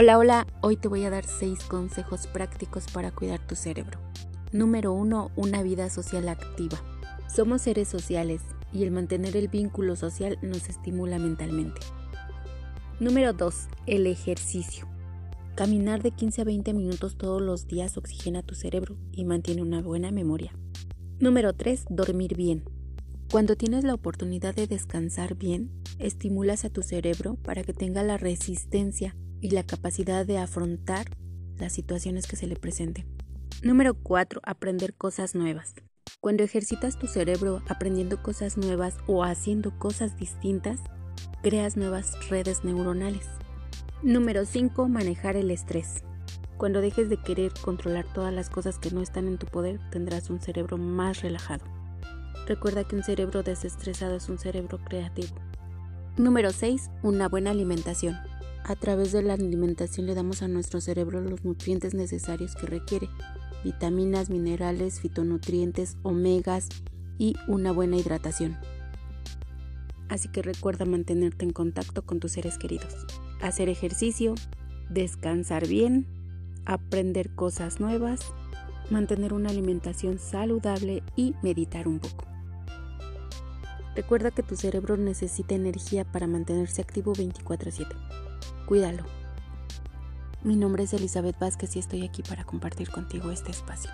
Hola, hola, hoy te voy a dar 6 consejos prácticos para cuidar tu cerebro. Número 1. Una vida social activa. Somos seres sociales y el mantener el vínculo social nos estimula mentalmente. Número 2. El ejercicio. Caminar de 15 a 20 minutos todos los días oxigena tu cerebro y mantiene una buena memoria. Número 3. Dormir bien. Cuando tienes la oportunidad de descansar bien, estimulas a tu cerebro para que tenga la resistencia y la capacidad de afrontar las situaciones que se le presenten. Número 4. Aprender cosas nuevas. Cuando ejercitas tu cerebro aprendiendo cosas nuevas o haciendo cosas distintas, creas nuevas redes neuronales. Número 5. Manejar el estrés. Cuando dejes de querer controlar todas las cosas que no están en tu poder, tendrás un cerebro más relajado. Recuerda que un cerebro desestresado es un cerebro creativo. Número 6. Una buena alimentación. A través de la alimentación le damos a nuestro cerebro los nutrientes necesarios que requiere, vitaminas, minerales, fitonutrientes, omegas y una buena hidratación. Así que recuerda mantenerte en contacto con tus seres queridos, hacer ejercicio, descansar bien, aprender cosas nuevas, mantener una alimentación saludable y meditar un poco. Recuerda que tu cerebro necesita energía para mantenerse activo 24/7 cuídalo. Mi nombre es Elizabeth Vázquez y estoy aquí para compartir contigo este espacio.